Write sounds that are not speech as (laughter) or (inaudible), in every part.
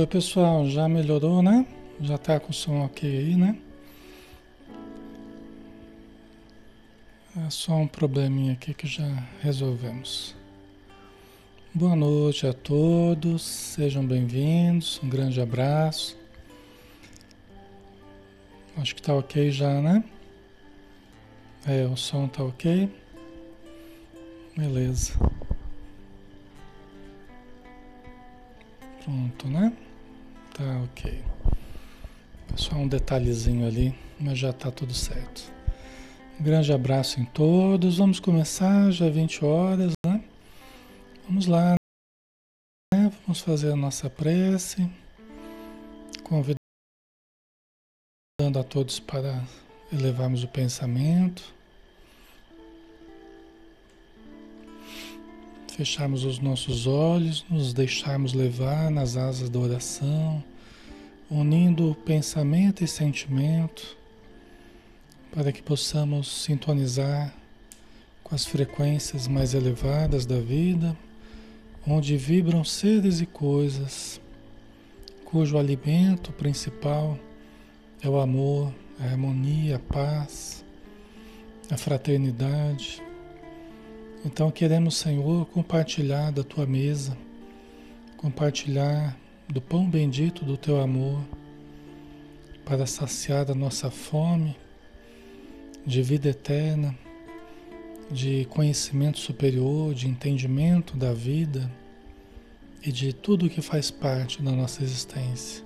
Oi pessoal, já melhorou, né? Já tá com o som ok aí, né? É só um probleminha aqui que já resolvemos. Boa noite a todos, sejam bem-vindos, um grande abraço. Acho que tá ok já, né? É, o som tá ok. Beleza. Pronto, né? Tá ok. Só um detalhezinho ali, mas já tá tudo certo. Um grande abraço em todos. Vamos começar já 20 horas, né? Vamos lá, né? Vamos fazer a nossa prece. Convidando a todos para elevarmos o pensamento. Fecharmos os nossos olhos, nos deixarmos levar nas asas da oração, unindo pensamento e sentimento, para que possamos sintonizar com as frequências mais elevadas da vida, onde vibram seres e coisas cujo alimento principal é o amor, a harmonia, a paz, a fraternidade então queremos, Senhor, compartilhar da tua mesa, compartilhar do pão bendito do teu amor, para saciar a nossa fome de vida eterna, de conhecimento superior, de entendimento da vida e de tudo que faz parte da nossa existência.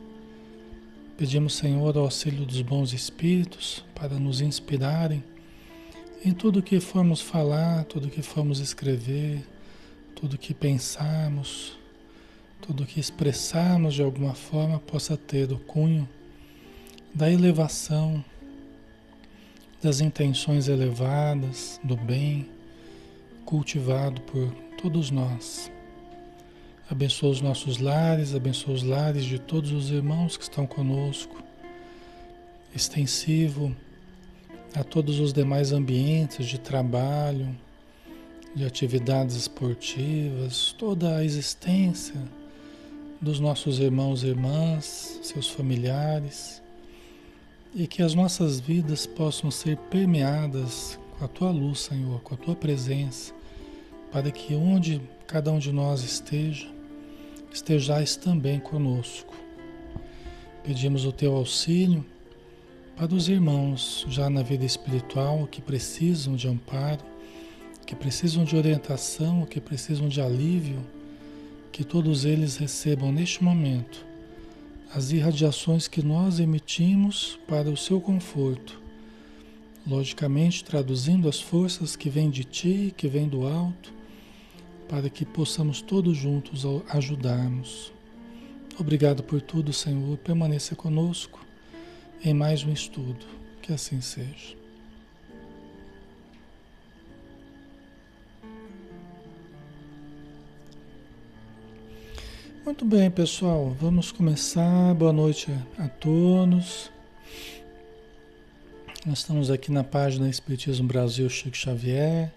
Pedimos, Senhor, o auxílio dos bons espíritos para nos inspirarem em tudo que formos falar, tudo que formos escrever, tudo que pensarmos, tudo que expressarmos de alguma forma possa ter o cunho da elevação, das intenções elevadas, do bem cultivado por todos nós. Abençoa os nossos lares, abençoa os lares de todos os irmãos que estão conosco. Extensivo a todos os demais ambientes de trabalho, de atividades esportivas, toda a existência dos nossos irmãos e irmãs, seus familiares, e que as nossas vidas possam ser permeadas com a tua luz, Senhor, com a tua presença, para que onde cada um de nós esteja, estejais também conosco. Pedimos o teu auxílio para os irmãos já na vida espiritual que precisam de amparo, que precisam de orientação, que precisam de alívio, que todos eles recebam neste momento as irradiações que nós emitimos para o seu conforto. Logicamente, traduzindo as forças que vêm de ti, que vêm do alto, para que possamos todos juntos ajudarmos. Obrigado por tudo, Senhor. Permaneça conosco em mais um estudo. Que assim seja. Muito bem, pessoal, vamos começar. Boa noite a todos. Nós estamos aqui na página Espiritismo Brasil Chico Xavier.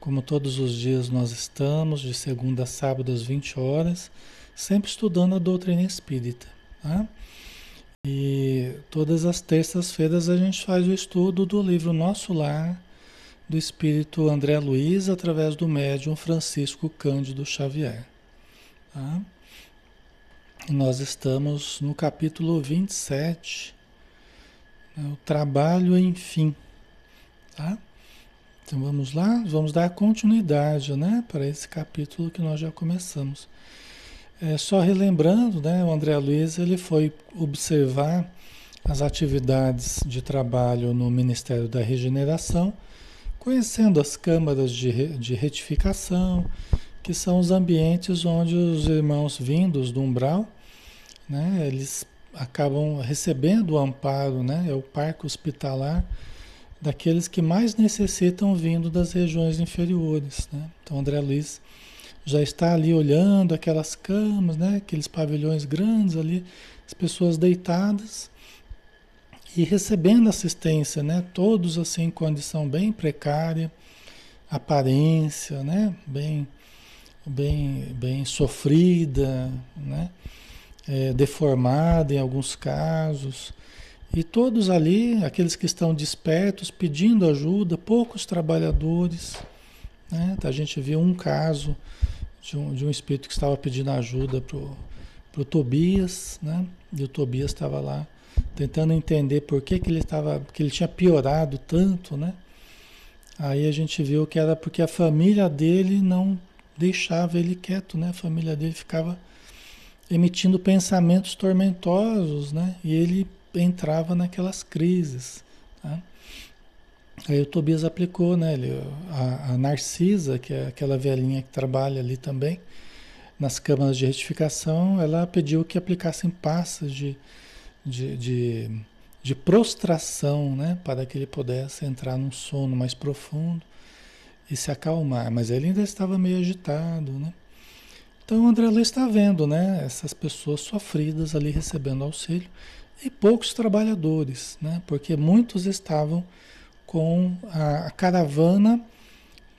Como todos os dias nós estamos, de segunda a sábado às 20 horas, sempre estudando a doutrina espírita. Tá? E todas as terças-feiras a gente faz o estudo do livro Nosso Lar, do espírito André Luiz, através do médium Francisco Cândido Xavier. Tá? E nós estamos no capítulo 27, né, o trabalho enfim. Tá? Então vamos lá, vamos dar continuidade né, para esse capítulo que nós já começamos. É, só relembrando, né, o André Luiz ele foi observar as atividades de trabalho no Ministério da Regeneração, conhecendo as câmaras de, de retificação, que são os ambientes onde os irmãos vindos do umbral, né, eles acabam recebendo o amparo, né, é o parque hospitalar daqueles que mais necessitam vindo das regiões inferiores. Né? Então, André Luiz já está ali olhando aquelas camas, né? aqueles pavilhões grandes ali, as pessoas deitadas e recebendo assistência, né? todos assim em condição bem precária, aparência, né? bem, bem, bem sofrida, né? é, deformada em alguns casos. E todos ali, aqueles que estão despertos, pedindo ajuda, poucos trabalhadores. Né? A gente viu um caso de um, de um espírito que estava pedindo ajuda para o Tobias, né? e o Tobias estava lá tentando entender por que, que ele estava, que ele tinha piorado tanto, né? Aí a gente viu que era porque a família dele não deixava ele quieto, né? A família dele ficava emitindo pensamentos tormentosos, né? E ele entrava naquelas crises. Aí o Tobias aplicou, né? Ele, a, a, Narcisa, que é aquela velhinha que trabalha ali também, nas câmaras de retificação, ela pediu que aplicassem passas de, de, de, de prostração, né? Para que ele pudesse entrar num sono mais profundo e se acalmar. Mas ele ainda estava meio agitado, né? Então o André Luiz está vendo, né? Essas pessoas sofridas ali recebendo auxílio e poucos trabalhadores, né? Porque muitos estavam com a, caravana,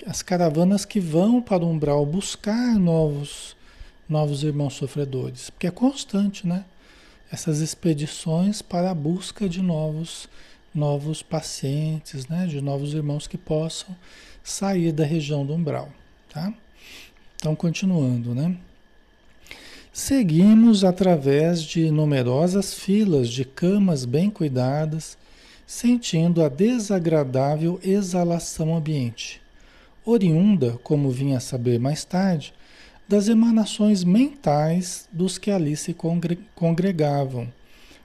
as caravanas que vão para o umbral buscar novos, novos irmãos sofredores, porque é constante, né? Essas expedições para a busca de novos, novos pacientes, né? De novos irmãos que possam sair da região do umbral, tá? Então, continuando, né? Seguimos através de numerosas filas de camas bem cuidadas, sentindo a desagradável exalação ambiente, oriunda, como vinha a saber mais tarde, das emanações mentais dos que ali se congregavam,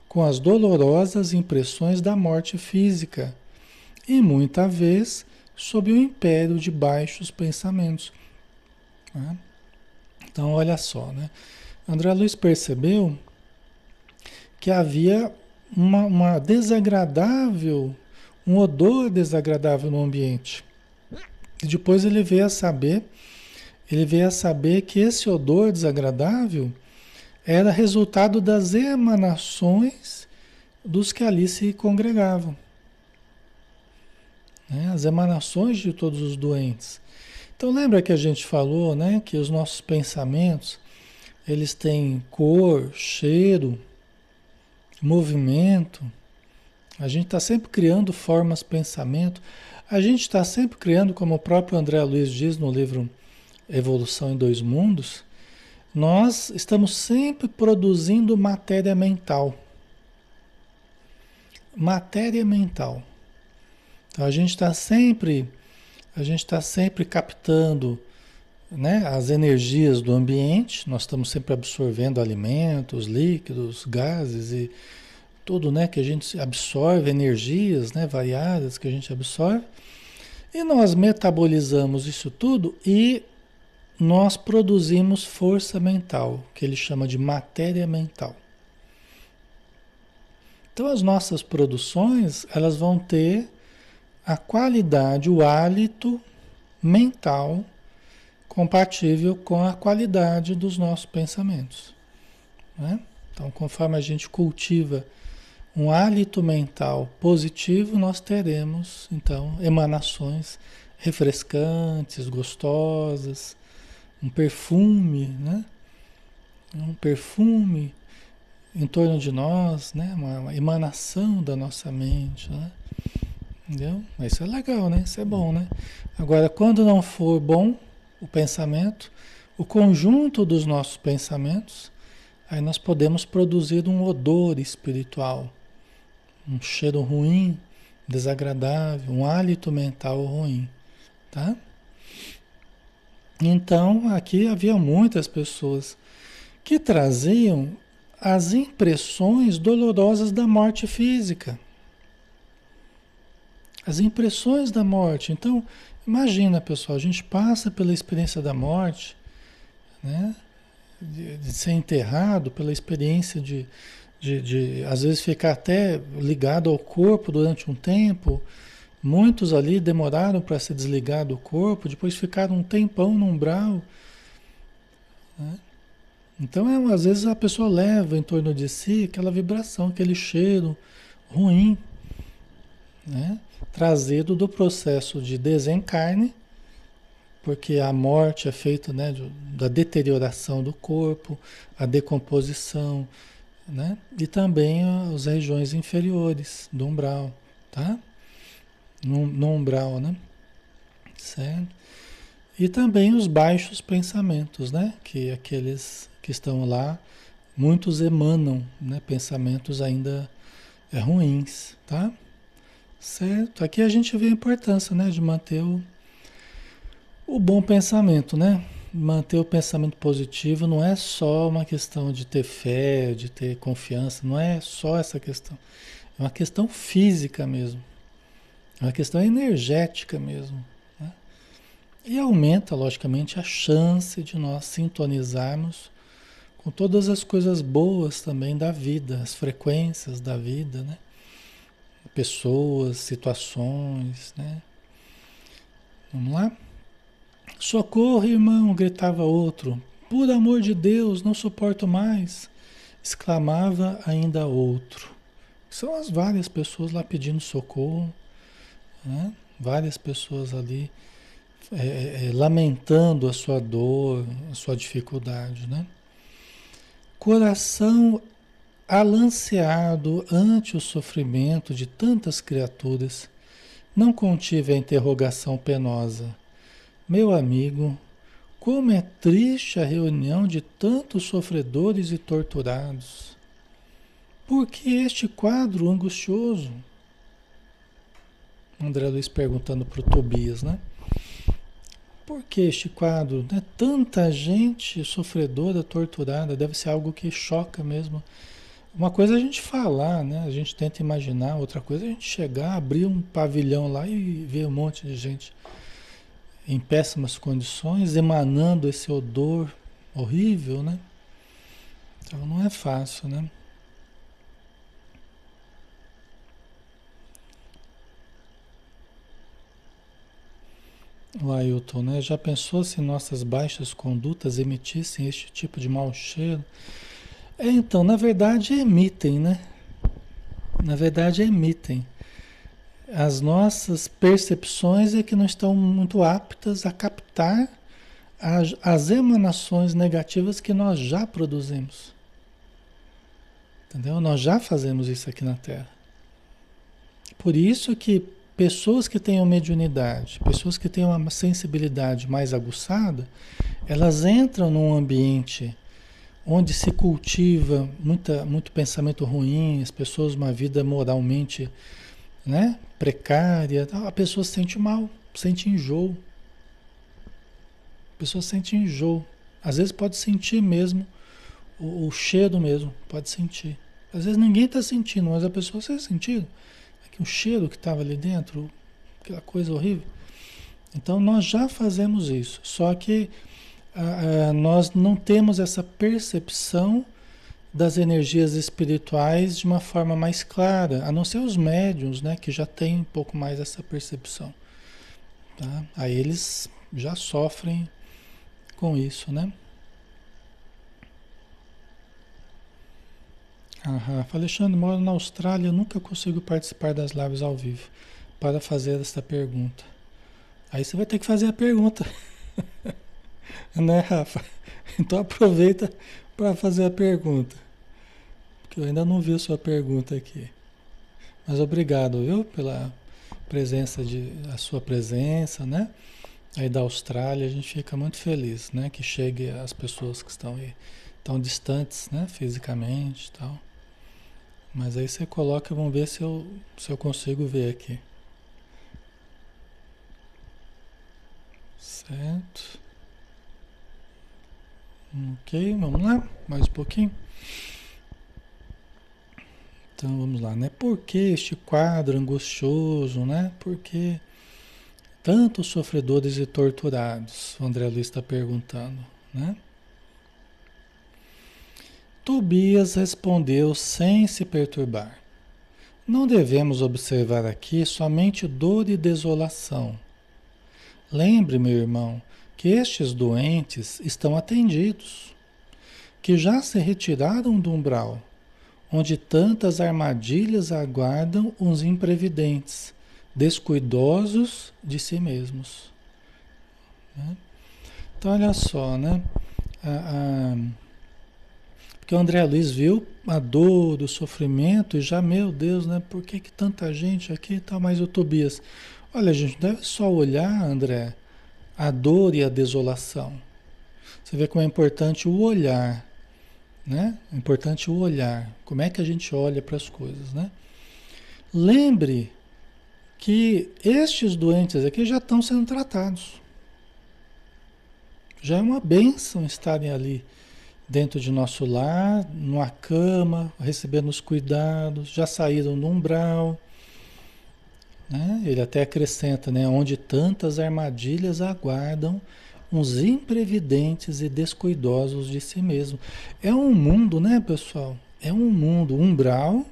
com as dolorosas impressões da morte física, e muita vez sob o império de baixos pensamentos né? Então, olha só, né? André Luiz percebeu que havia uma, uma desagradável, um odor desagradável no ambiente. E depois ele veio a saber, ele veio a saber que esse odor desagradável era resultado das emanações dos que ali se congregavam. Né? As emanações de todos os doentes. Então lembra que a gente falou, né, que os nossos pensamentos, eles têm cor, cheiro, movimento. A gente está sempre criando formas, pensamento. A gente está sempre criando, como o próprio André Luiz diz no livro Evolução em Dois Mundos, nós estamos sempre produzindo matéria mental. Matéria mental. Então a gente está sempre a gente está sempre captando né, as energias do ambiente, nós estamos sempre absorvendo alimentos, líquidos, gases e tudo né, que a gente absorve, energias né, variadas que a gente absorve, e nós metabolizamos isso tudo e nós produzimos força mental, que ele chama de matéria mental. Então as nossas produções, elas vão ter a qualidade, o hálito mental compatível com a qualidade dos nossos pensamentos. Né? Então, conforme a gente cultiva um hálito mental positivo, nós teremos então emanações refrescantes, gostosas, um perfume, né? Um perfume em torno de nós, né? Uma, emanação da nossa mente, né? Entendeu? Isso é legal, né? Isso é bom, né? Agora, quando não for bom o pensamento, o conjunto dos nossos pensamentos, aí nós podemos produzir um odor espiritual, um cheiro ruim, desagradável, um hálito mental ruim, tá? Então, aqui havia muitas pessoas que traziam as impressões dolorosas da morte física. As impressões da morte. Então, imagina, pessoal, a gente passa pela experiência da morte, né? De, de ser enterrado, pela experiência de, de, de, às vezes, ficar até ligado ao corpo durante um tempo. Muitos ali demoraram para se desligar do corpo, depois ficaram um tempão no umbral. Né? Então, é, às vezes, a pessoa leva em torno de si aquela vibração, aquele cheiro ruim. Né? trazido do processo de desencarne porque a morte é feita né, da deterioração do corpo, a decomposição, né? E também as regiões inferiores do umbral, tá? No, no umbral, né? Certo? E também os baixos pensamentos, né? Que aqueles que estão lá, muitos emanam, né? Pensamentos ainda é, ruins, tá? Certo? Aqui a gente vê a importância, né? De manter o, o bom pensamento, né? Manter o pensamento positivo não é só uma questão de ter fé, de ter confiança, não é só essa questão. É uma questão física mesmo. É uma questão energética mesmo. Né? E aumenta, logicamente, a chance de nós sintonizarmos com todas as coisas boas também da vida, as frequências da vida, né? Pessoas, situações, né? Vamos lá? Socorro, irmão! gritava outro. Por amor de Deus, não suporto mais! exclamava ainda outro. São as várias pessoas lá pedindo socorro, né? várias pessoas ali é, é, é, lamentando a sua dor, a sua dificuldade. Né? Coração alanceado ante o sofrimento de tantas criaturas, não contive a interrogação penosa meu amigo, como é triste a reunião de tantos sofredores e torturados. Por que este quadro angustioso? André Luiz perguntando para o Tobias, né? Por que este quadro? Né? Tanta gente sofredora, torturada, deve ser algo que choca mesmo. Uma coisa é a gente falar, né? A gente tenta imaginar, outra coisa é a gente chegar, abrir um pavilhão lá e ver um monte de gente em péssimas condições, emanando esse odor horrível, né? Então não é fácil, né? O Ailton, né? Já pensou se nossas baixas condutas emitissem este tipo de mau cheiro? É, então, na verdade emitem, né? Na verdade emitem as nossas percepções é que não estão muito aptas a captar as, as emanações negativas que nós já produzimos. Entendeu? Nós já fazemos isso aqui na Terra. Por isso que pessoas que tenham mediunidade, pessoas que tenham uma sensibilidade mais aguçada, elas entram num ambiente onde se cultiva muita, muito pensamento ruim, as pessoas uma vida moralmente né, precária, a pessoa se sente mal, sente enjoo. A pessoa sente enjoo. Às vezes pode sentir mesmo o, o cheiro mesmo, pode sentir. Às vezes ninguém está sentindo, mas a pessoa está sentindo. O cheiro que estava ali dentro, aquela coisa horrível. Então nós já fazemos isso, só que ah, ah, nós não temos essa percepção das energias espirituais de uma forma mais clara, a não ser os médiums, né, que já têm um pouco mais essa percepção. Tá? Aí eles já sofrem com isso, né? Ah, Rafa Alexandre, moro na Austrália, nunca consigo participar das lives ao vivo para fazer essa pergunta. Aí você vai ter que fazer a pergunta, (laughs) né, Rafa? (laughs) Então aproveita para fazer a pergunta que eu ainda não vi a sua pergunta aqui. Mas obrigado, viu, pela presença de a sua presença, né? Aí da Austrália, a gente fica muito feliz, né, que chegue as pessoas que estão aí tão distantes, né, fisicamente, tal. Mas aí você coloca, vamos ver se eu se eu consigo ver aqui. Certo? Ok, vamos lá, mais um pouquinho. Então vamos lá, né? Por que este quadro angustioso, né? Por que tantos sofredores e torturados? O André Luiz está perguntando, né? Tobias respondeu sem se perturbar. Não devemos observar aqui somente dor e desolação. Lembre, meu irmão, que estes doentes estão atendidos, que já se retiraram do umbral onde tantas armadilhas aguardam os imprevidentes, descuidosos de si mesmos. Né? Então, olha só, né? A, a, porque o André Luiz viu a dor, o sofrimento e já, meu Deus, né? Por que, que tanta gente aqui e tal? Mas o Tobias, olha, a gente deve só olhar, André, a dor e a desolação. Você vê como é importante o olhar, né? É importante o olhar. Como é que a gente olha para as coisas, né? Lembre que estes doentes aqui já estão sendo tratados. Já é uma bênção estarem ali dentro de nosso lar, numa cama, recebendo os cuidados, já saíram do umbral. Né? Ele até acrescenta, né? onde tantas armadilhas aguardam uns imprevidentes e descuidosos de si mesmo. É um mundo, né, pessoal? É um mundo umbral,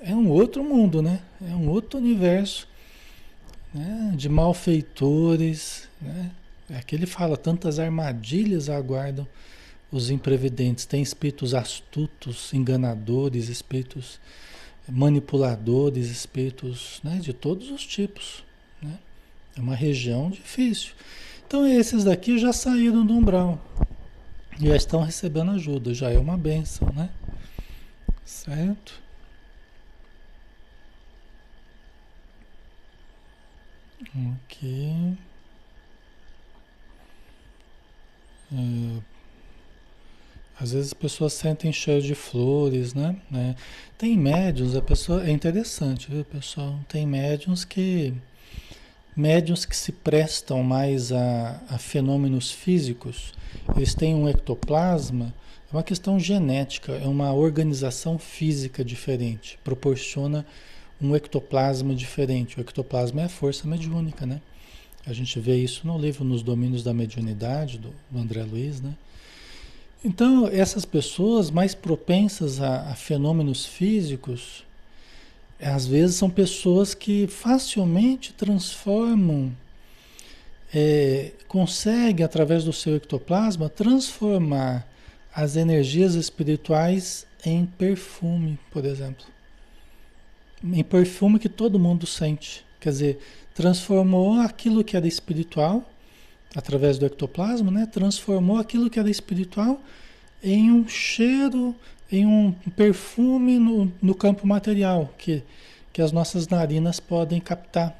é um outro mundo, né? É um outro universo né? de malfeitores, né? Aqui ele fala, tantas armadilhas aguardam os imprevidentes. Tem espíritos astutos, enganadores, espíritos manipuladores, espíritos né, de todos os tipos. Né? É uma região difícil. Então esses daqui já saíram do umbral. Já estão recebendo ajuda, já é uma benção, né? Certo? Ok. É, às vezes as pessoas sentem cheiro de flores, né? né? Tem médiums, a pessoa. É interessante, viu, pessoal? Tem médiums que. Médiums que se prestam mais a, a fenômenos físicos, eles têm um ectoplasma, é uma questão genética, é uma organização física diferente, proporciona um ectoplasma diferente. O ectoplasma é a força mediúnica, né? A gente vê isso no livro Nos Domínios da Mediunidade, do, do André Luiz, né? Então, essas pessoas mais propensas a, a fenômenos físicos, às vezes são pessoas que facilmente transformam, é, conseguem, através do seu ectoplasma, transformar as energias espirituais em perfume, por exemplo. Em perfume que todo mundo sente. Quer dizer, transformou aquilo que era espiritual, através do ectoplasma, né? transformou aquilo que era espiritual em um cheiro, em um perfume no, no campo material, que, que as nossas narinas podem captar.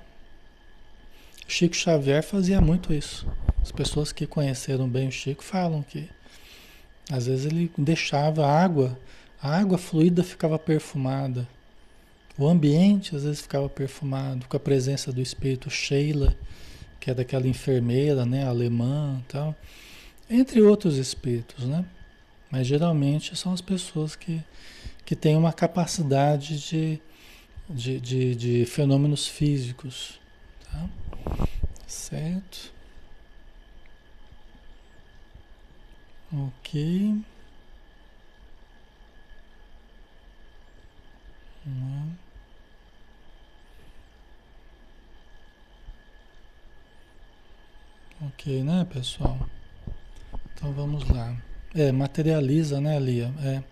Chico Xavier fazia muito isso. As pessoas que conheceram bem o Chico falam que às vezes ele deixava a água, a água fluida ficava perfumada. O ambiente às vezes ficava perfumado com a presença do espírito Sheila, que é daquela enfermeira, né, alemã, tal, entre outros espíritos, né? Mas geralmente são as pessoas que, que têm uma capacidade de, de, de, de fenômenos físicos, tá? Certo? Ok. Uhum. Ok, né, pessoal? Então vamos lá. É, materializa, né, Lia? É.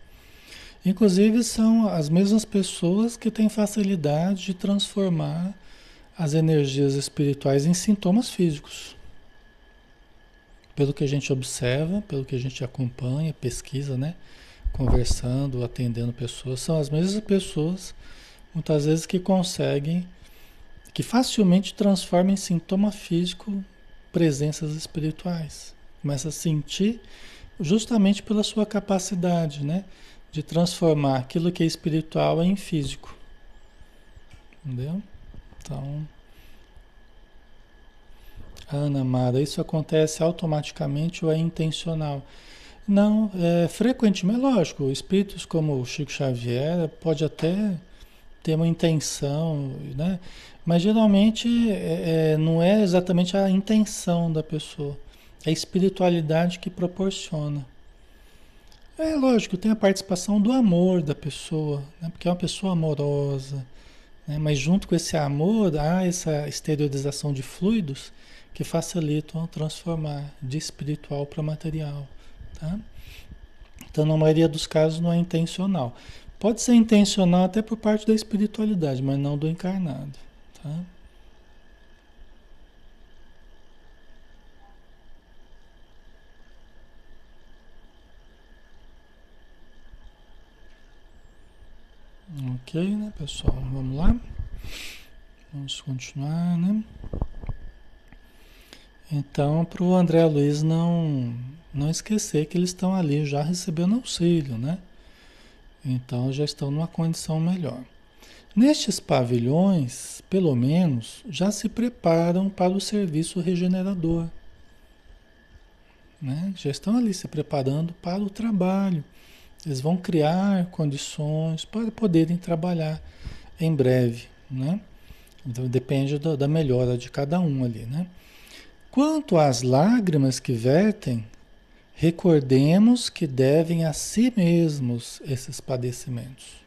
Inclusive são as mesmas pessoas que têm facilidade de transformar as energias espirituais em sintomas físicos. Pelo que a gente observa, pelo que a gente acompanha, pesquisa, né? Conversando, atendendo pessoas, são as mesmas pessoas, muitas vezes, que conseguem, que facilmente transformam em sintoma físico presenças espirituais. Começa a sentir justamente pela sua capacidade, né? De transformar aquilo que é espiritual em físico. Entendeu? Então, Ana Mara, isso acontece automaticamente ou é intencional? Não, é frequentemente, lógico, espíritos como o Chico Xavier pode até ter uma intenção, né? Mas geralmente é, é, não é exatamente a intenção da pessoa, é a espiritualidade que proporciona. É lógico, tem a participação do amor da pessoa, né? porque é uma pessoa amorosa, né? mas junto com esse amor há essa exteriorização de fluidos que facilitam transformar de espiritual para material. Tá? Então, na maioria dos casos, não é intencional. Pode ser intencional até por parte da espiritualidade, mas não do encarnado. Ok, né, pessoal? Vamos lá. Vamos continuar, né? Então, para o André Luiz não, não esquecer que eles estão ali já recebendo auxílio, né? Então, já estão numa condição melhor. Nestes pavilhões, pelo menos, já se preparam para o serviço regenerador. Né? Já estão ali se preparando para o trabalho eles vão criar condições para poderem trabalhar em breve, né? Então depende da, da melhora de cada um ali, né? Quanto às lágrimas que vertem, recordemos que devem a si mesmos esses padecimentos.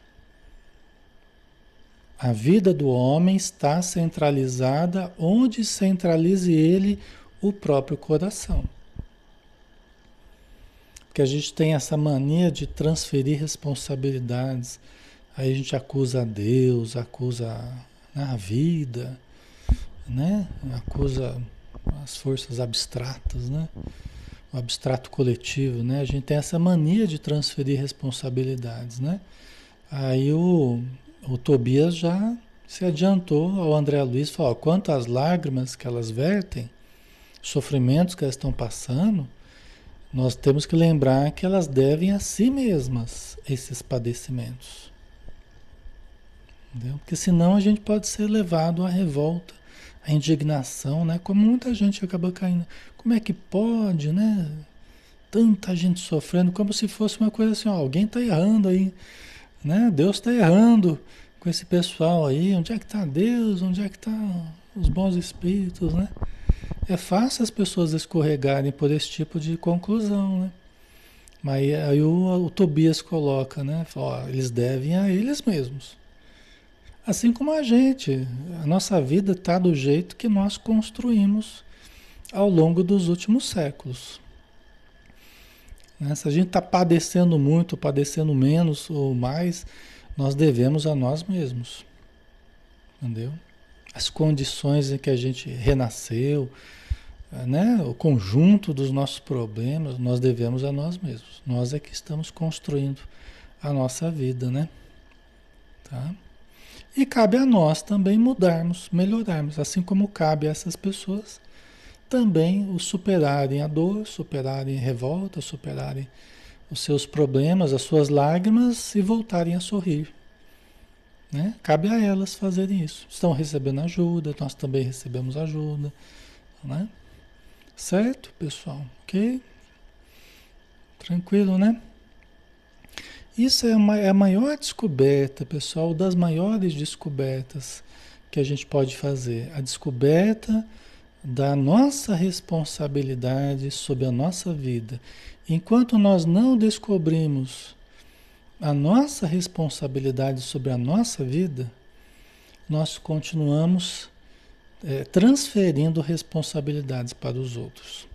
A vida do homem está centralizada onde centralize ele o próprio coração que a gente tem essa mania de transferir responsabilidades. Aí a gente acusa a Deus, acusa a vida, né? Acusa as forças abstratas, né? O abstrato coletivo, né? A gente tem essa mania de transferir responsabilidades, né? Aí o, o Tobias já se adiantou ao André Luiz, falou, quanto às lágrimas que elas vertem, sofrimentos que elas estão passando, nós temos que lembrar que elas devem a si mesmas esses padecimentos. Entendeu? Porque senão a gente pode ser levado à revolta, à indignação, né? Como muita gente acaba caindo. Como é que pode, né? Tanta gente sofrendo, como se fosse uma coisa assim, ó, alguém está errando aí, né? Deus está errando com esse pessoal aí. Onde é que está Deus? Onde é que estão tá os bons espíritos, né? É fácil as pessoas escorregarem por esse tipo de conclusão, né? Mas aí o, o Tobias coloca, né? Fala, ó, eles devem a eles mesmos. Assim como a gente, a nossa vida está do jeito que nós construímos ao longo dos últimos séculos. Né? Se a gente está padecendo muito, padecendo menos ou mais, nós devemos a nós mesmos. Entendeu? As condições em que a gente renasceu, né, o conjunto dos nossos problemas, nós devemos a nós mesmos. Nós é que estamos construindo a nossa vida, né? Tá? E cabe a nós também mudarmos, melhorarmos, assim como cabe a essas pessoas também o superarem a dor, superarem a revolta, superarem os seus problemas, as suas lágrimas e voltarem a sorrir. Né? Cabe a elas fazerem isso. Estão recebendo ajuda, nós também recebemos ajuda. Né? Certo, pessoal? Ok? Tranquilo, né? Isso é, uma, é a maior descoberta, pessoal, das maiores descobertas que a gente pode fazer. A descoberta da nossa responsabilidade sobre a nossa vida. Enquanto nós não descobrimos a nossa responsabilidade sobre a nossa vida, nós continuamos é, transferindo responsabilidades para os outros.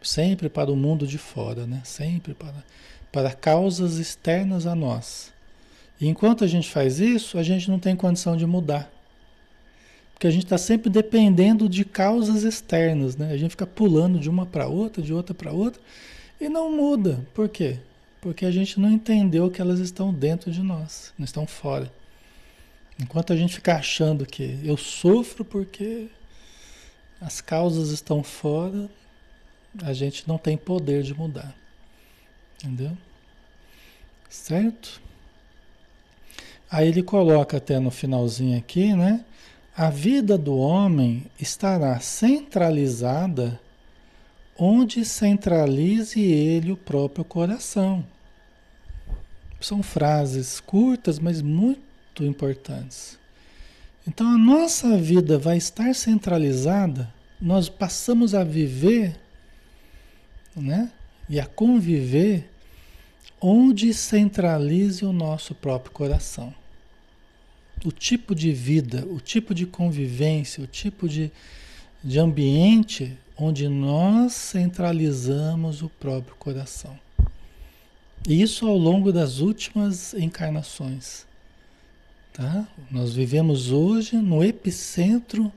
Sempre para o mundo de fora, né? Sempre para, para causas externas a nós. E enquanto a gente faz isso, a gente não tem condição de mudar. Porque a gente está sempre dependendo de causas externas, né? A gente fica pulando de uma para outra, de outra para outra, e não muda. Por quê? Porque a gente não entendeu que elas estão dentro de nós, não estão fora. Enquanto a gente ficar achando que eu sofro porque as causas estão fora, a gente não tem poder de mudar. Entendeu? Certo? Aí ele coloca até no finalzinho aqui, né? A vida do homem estará centralizada onde centralize ele o próprio coração. São frases curtas, mas muito importantes. Então a nossa vida vai estar centralizada, nós passamos a viver, né? E a conviver onde centralize o nosso próprio coração. O tipo de vida, o tipo de convivência, o tipo de, de ambiente onde nós centralizamos o próprio coração. E isso ao longo das últimas encarnações. Tá? Nós vivemos hoje no epicentro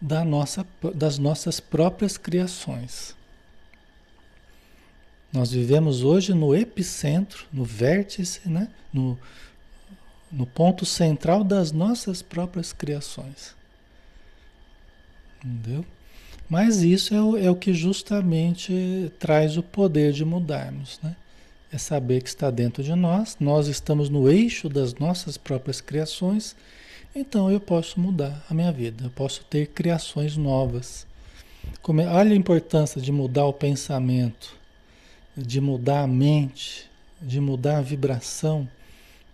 da nossa, das nossas próprias criações. Nós vivemos hoje no epicentro, no vértice, né? no, no ponto central das nossas próprias criações. Entendeu? Mas isso é o, é o que justamente traz o poder de mudarmos, né? É saber que está dentro de nós, nós estamos no eixo das nossas próprias criações, então eu posso mudar a minha vida, eu posso ter criações novas. Como, olha a importância de mudar o pensamento, de mudar a mente, de mudar a vibração,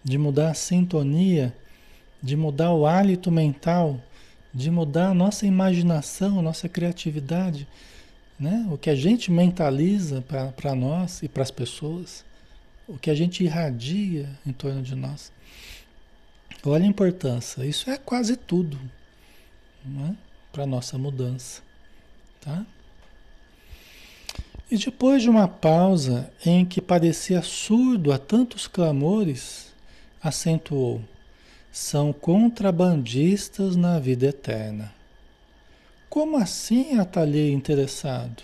de mudar a sintonia, de mudar o hálito mental, de mudar a nossa imaginação, a nossa criatividade, né? o que a gente mentaliza para nós e para as pessoas, o que a gente irradia em torno de nós. Olha a importância, isso é quase tudo né? para a nossa mudança. Tá? E depois de uma pausa em que parecia surdo a tantos clamores, acentuou: são contrabandistas na vida eterna. Como assim atalhei interessado?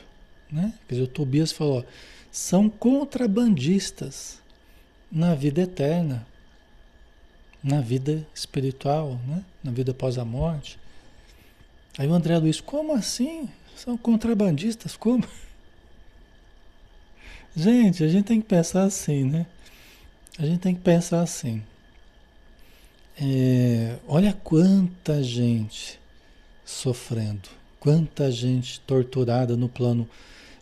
Né? Quer dizer, o Tobias falou: são contrabandistas na vida eterna, na vida espiritual, né? na vida após a morte. Aí o André Luiz, como assim? São contrabandistas? Como? (laughs) Gente, a gente tem que pensar assim, né? A gente tem que pensar assim. É, olha quanta gente sofrendo, quanta gente torturada no plano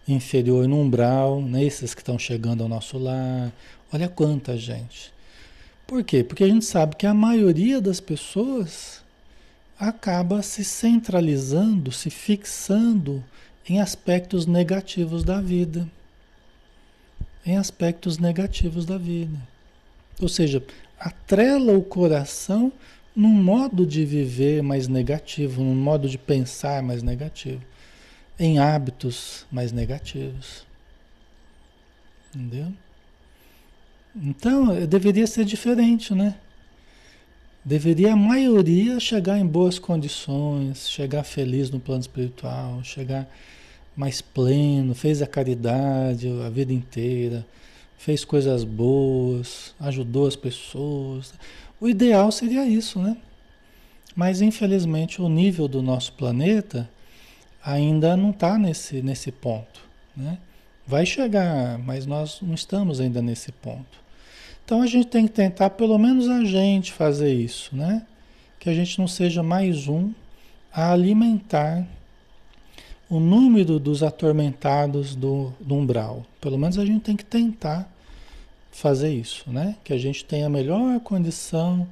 inferior, no umbral, né? esses que estão chegando ao nosso lar. Olha quanta gente. Por quê? Porque a gente sabe que a maioria das pessoas acaba se centralizando, se fixando em aspectos negativos da vida em aspectos negativos da vida. Ou seja, atrela o coração num modo de viver mais negativo, num modo de pensar mais negativo, em hábitos mais negativos. Entendeu? Então, deveria ser diferente, né? Deveria a maioria chegar em boas condições, chegar feliz no plano espiritual, chegar mais pleno, fez a caridade a vida inteira, fez coisas boas, ajudou as pessoas. O ideal seria isso, né? Mas infelizmente o nível do nosso planeta ainda não está nesse, nesse ponto, né? Vai chegar, mas nós não estamos ainda nesse ponto. Então a gente tem que tentar, pelo menos a gente, fazer isso, né? Que a gente não seja mais um a alimentar o número dos atormentados do, do umbral. Pelo menos a gente tem que tentar fazer isso, né? Que a gente tenha a melhor condição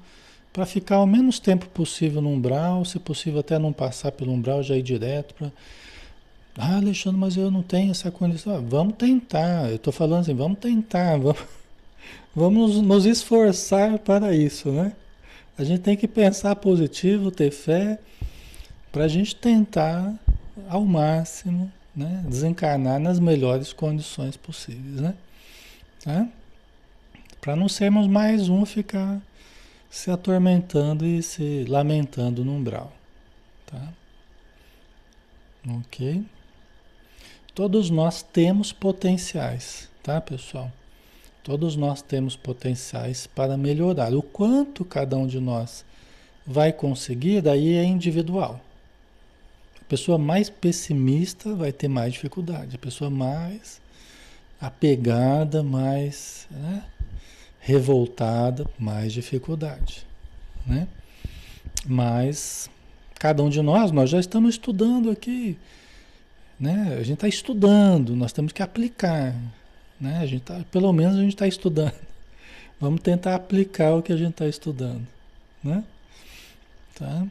para ficar o menos tempo possível no umbral, se possível até não passar pelo umbral, já ir direto para. Ah, Alexandre, mas eu não tenho essa condição. Ah, vamos tentar. Eu estou falando assim, vamos tentar, (laughs) vamos, vamos nos esforçar para isso, né? A gente tem que pensar positivo, ter fé, para a gente tentar ao máximo, né? desencarnar nas melhores condições possíveis, né? Tá? Para não sermos mais um ficar se atormentando e se lamentando no umbral, tá? Ok? Todos nós temos potenciais, tá, pessoal? Todos nós temos potenciais para melhorar. O quanto cada um de nós vai conseguir, daí é individual pessoa mais pessimista vai ter mais dificuldade. A pessoa mais apegada, mais né, revoltada, mais dificuldade. Né? Mas cada um de nós, nós já estamos estudando aqui. Né? A gente está estudando, nós temos que aplicar. Né? A gente tá, pelo menos a gente está estudando. (laughs) Vamos tentar aplicar o que a gente está estudando. Né? Tá?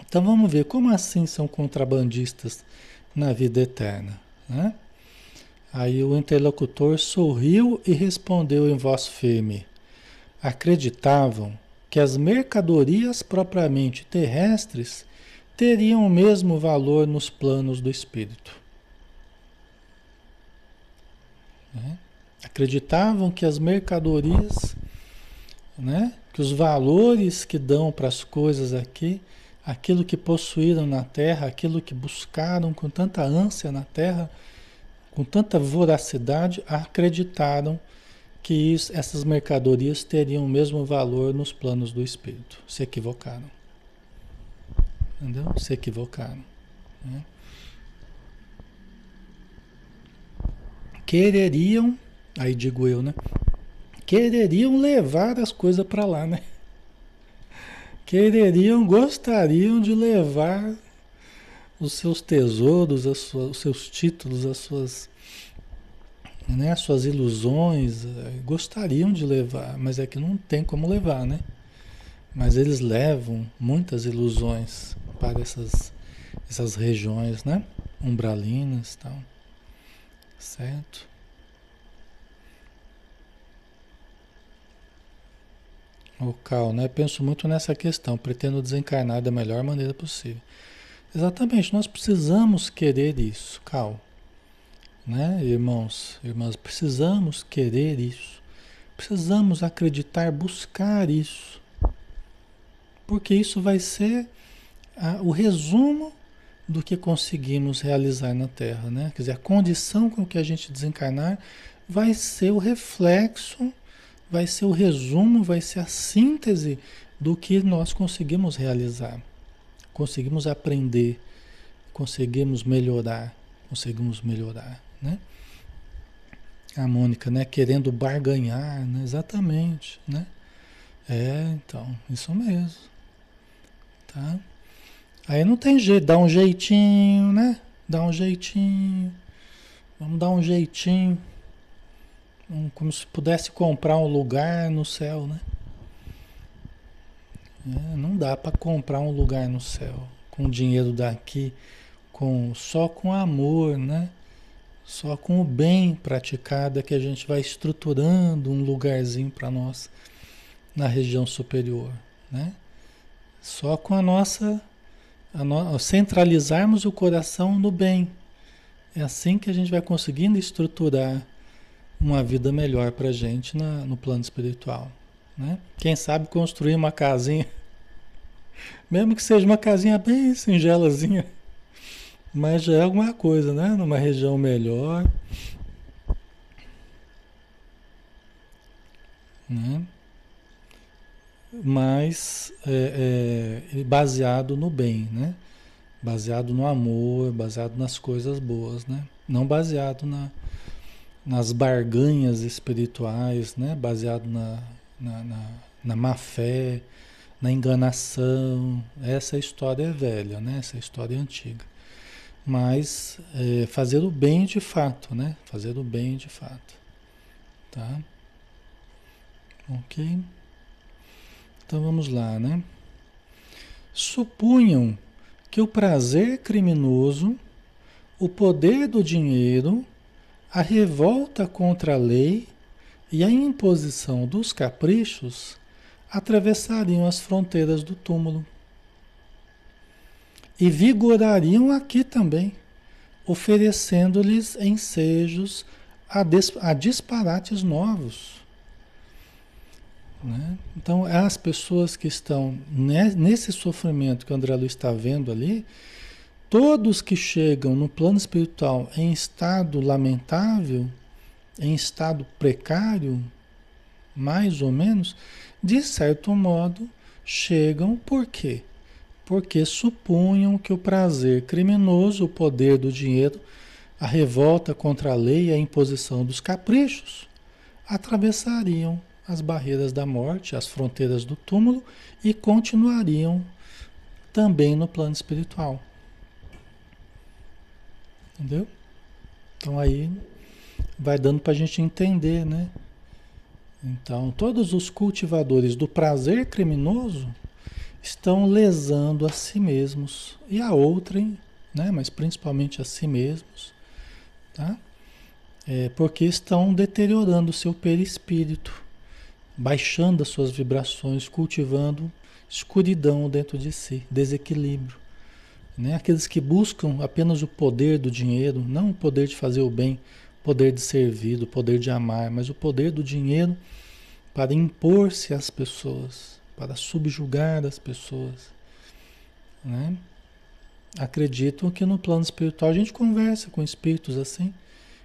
Então vamos ver como assim são contrabandistas na vida eterna. Né? Aí o interlocutor sorriu e respondeu em voz firme: Acreditavam que as mercadorias propriamente terrestres teriam o mesmo valor nos planos do espírito. Né? Acreditavam que as mercadorias, né, que os valores que dão para as coisas aqui aquilo que possuíram na terra, aquilo que buscaram com tanta ânsia na terra, com tanta voracidade, acreditaram que isso, essas mercadorias teriam o mesmo valor nos planos do espírito. Se equivocaram. Entendeu? Se equivocaram. Né? Quereriam, aí digo eu, né? Quereriam levar as coisas para lá, né? Quereriam, gostariam de levar os seus tesouros, os seus títulos, as suas, né, as suas ilusões, eh, gostariam de levar, mas é que não tem como levar, né? Mas eles levam muitas ilusões para essas, essas regiões, né? Umbralinas e tal. Certo? O Cal, né? Penso muito nessa questão. Pretendo desencarnar da melhor maneira possível. Exatamente, nós precisamos querer isso, Cal. Né, irmãos, irmãs, precisamos querer isso. Precisamos acreditar, buscar isso. Porque isso vai ser a, o resumo do que conseguimos realizar na Terra, né? Quer dizer, a condição com que a gente desencarnar vai ser o reflexo, vai ser o resumo, vai ser a síntese do que nós conseguimos realizar conseguimos aprender, conseguimos melhorar, conseguimos melhorar, né? A Mônica, né, querendo barganhar, né? Exatamente, né? É, então, isso mesmo. Tá? Aí não tem jeito, dá um jeitinho, né? Dá um jeitinho. Vamos dar um jeitinho. Como se pudesse comprar um lugar no céu, né? É, não dá para comprar um lugar no céu com dinheiro daqui, com só com amor, né? Só com o bem praticado é que a gente vai estruturando um lugarzinho para nós na região superior, né? Só com a nossa a no, centralizarmos o coração no bem. É assim que a gente vai conseguindo estruturar uma vida melhor para a gente na, no plano espiritual. Né? Quem sabe construir uma casinha, (laughs) mesmo que seja uma casinha bem singelazinha, mas já é alguma coisa, né? Numa região melhor. Né? Mas é, é, baseado no bem, né? Baseado no amor, baseado nas coisas boas, né? Não baseado na, nas barganhas espirituais, né? Baseado na, na, na, na má fé, na enganação. Essa história é velha, né? Essa história é antiga. Mas é, fazer o bem de fato, né? Fazer o bem de fato. Tá? Ok? Então vamos lá, né? Supunham que o prazer criminoso, o poder do dinheiro, a revolta contra a lei e a imposição dos caprichos atravessariam as fronteiras do túmulo e vigorariam aqui também, oferecendo-lhes ensejos a, a disparates novos. Né? Então, as pessoas que estão nesse sofrimento que o André Luiz está vendo ali, todos que chegam no plano espiritual em estado lamentável, em estado precário, mais ou menos, de certo modo, chegam por quê? Porque supunham que o prazer criminoso, o poder do dinheiro, a revolta contra a lei e a imposição dos caprichos atravessariam as barreiras da morte, as fronteiras do túmulo e continuariam também no plano espiritual. Entendeu? Então aí vai dando para a gente entender, né? Então, todos os cultivadores do prazer criminoso estão lesando a si mesmos e a outrem, né? mas principalmente a si mesmos, tá? É porque estão deteriorando o seu perispírito, baixando as suas vibrações, cultivando escuridão dentro de si, desequilíbrio. Né? Aqueles que buscam apenas o poder do dinheiro, não o poder de fazer o bem, poder de servir, o poder de amar, mas o poder do dinheiro para impor-se às pessoas, para subjugar as pessoas. Né? Acreditam que no plano espiritual a gente conversa com espíritos assim,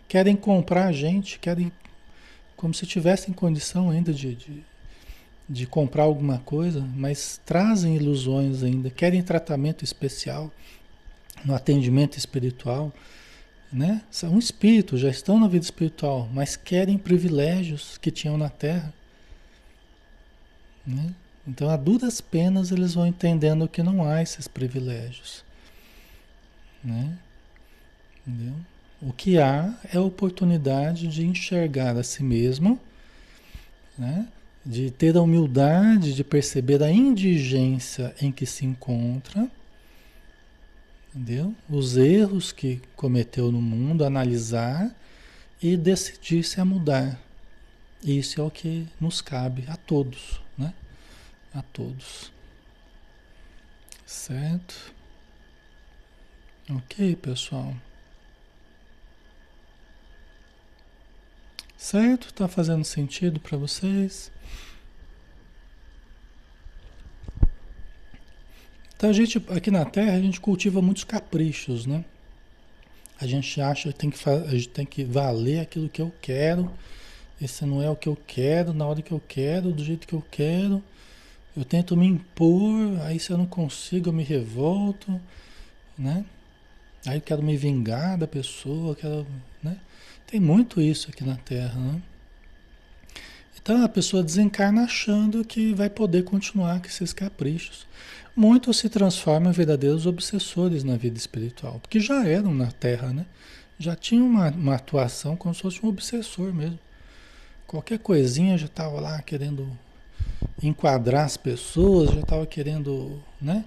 querem comprar a gente, querem como se tivessem condição ainda de, de, de comprar alguma coisa, mas trazem ilusões ainda, querem tratamento especial no atendimento espiritual, né? São espíritos, já estão na vida espiritual, mas querem privilégios que tinham na Terra. Né? Então, a duras penas, eles vão entendendo que não há esses privilégios. Né? Entendeu? O que há é a oportunidade de enxergar a si mesmo, né? de ter a humildade de perceber a indigência em que se encontra, entendeu? os erros que cometeu no mundo, analisar e decidir-se a mudar. Isso é o que nos cabe a todos? A todos. Certo? Ok, pessoal. Certo? Tá fazendo sentido para vocês? Então a gente aqui na Terra a gente cultiva muitos caprichos, né? A gente acha que tem que, a gente tem que valer aquilo que eu quero. Esse não é o que eu quero, na hora que eu quero, do jeito que eu quero. Eu tento me impor, aí se eu não consigo eu me revolto, né? Aí eu quero me vingar da pessoa, quero, né? Tem muito isso aqui na Terra, né? Então a pessoa desencarna achando que vai poder continuar com esses caprichos. Muitos se transformam em verdadeiros obsessores na vida espiritual, porque já eram na Terra, né? Já tinham uma, uma atuação como se fosse um obsessor mesmo. Qualquer coisinha já estava lá querendo enquadrar as pessoas, já estava querendo, né?